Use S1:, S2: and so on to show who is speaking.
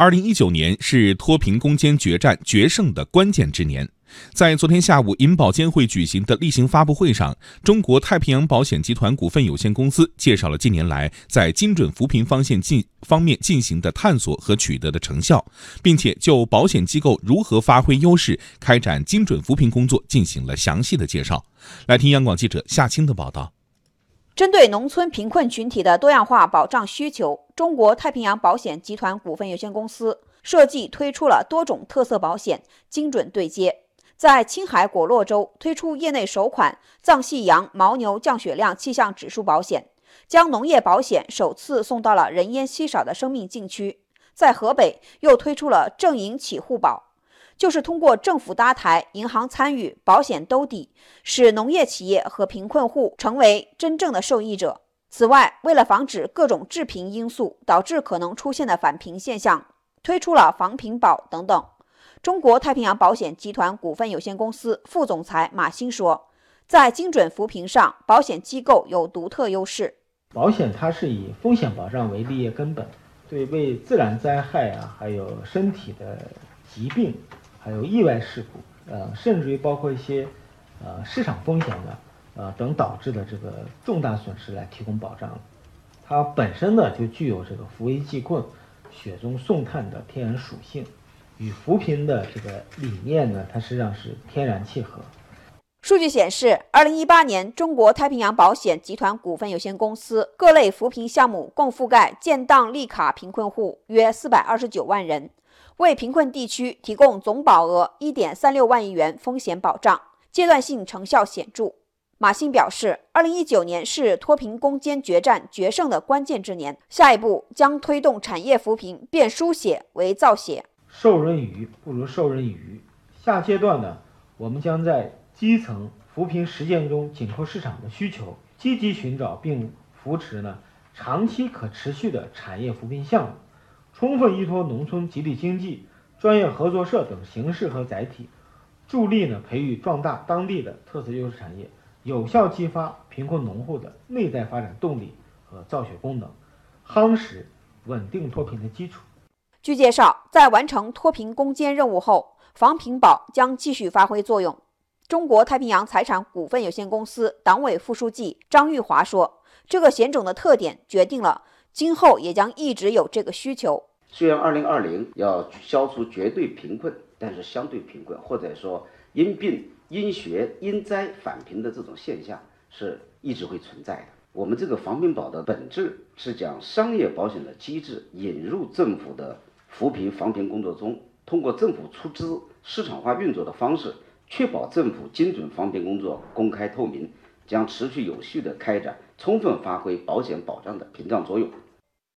S1: 二零一九年是脱贫攻坚决战决胜的关键之年。在昨天下午银保监会举行的例行发布会上，中国太平洋保险集团股份有限公司介绍了近年来在精准扶贫方向进方面进行的探索和取得的成效，并且就保险机构如何发挥优势开展精准扶贫工作进行了详细的介绍。来听央广记者夏青的报道。
S2: 针对农村贫困群体的多样化保障需求，中国太平洋保险集团股份有限公司设计推出了多种特色保险，精准对接。在青海果洛州推出业内首款藏系羊、牦牛降血量气象指数保险，将农业保险首次送到了人烟稀少的生命禁区。在河北又推出了正营企户保，就是通过政府搭台、银行参与、保险兜底，使农业企业和贫困户成为真正的受益者。此外，为了防止各种致贫因素导致可能出现的返贫现象，推出了防贫保等等。中国太平洋保险集团股份有限公司副总裁马兴说：“在精准扶贫上，保险机构有独特优势。
S3: 保险它是以风险保障为立业根本，对为自然灾害啊，还有身体的疾病，还有意外事故，呃，甚至于包括一些呃市场风险的呃等导致的这个重大损失来提供保障。它本身呢就具有这个扶危济困、雪中送炭的天然属性。”与扶贫的这个理念呢，它实际上是天然契合。
S2: 数据显示，二零一八年，中国太平洋保险集团股份有限公司各类扶贫项目共覆盖建档立卡贫困户约四百二十九万人，为贫困地区提供总保额一点三六万亿元风险保障，阶段性成效显著。马兴表示，二零一九年是脱贫攻坚决战决胜的关键之年，下一步将推动产业扶贫变书写为造写。
S3: 授人以鱼不如授人以渔。下阶段呢，我们将在基层扶贫实践中紧扣市场的需求，积极寻找并扶持呢长期可持续的产业扶贫项目，充分依托农村集体经济、专业合作社等形式和载体，助力呢培育壮大当地的特色优势产业，有效激发贫困农户的内在发展动力和造血功能，夯实稳定脱贫的基础。
S2: 据介绍，在完成脱贫攻坚任务后，防贫保将继续发挥作用。中国太平洋财产股份有限公司党委副书记张玉华说：“这个险种的特点决定了今后也将一直有这个需求。
S4: 虽然2020要消除绝对贫困，但是相对贫困或者说因病、因学、因灾返贫的这种现象是一直会存在的。我们这个防贫保的本质是将商业保险的机制引入政府的。”扶贫防贫工作中，通过政府出资、市场化运作的方式，确保政府精准防贫工作公开透明，将持续有序地开展，充分发挥保险保障的屏障作用。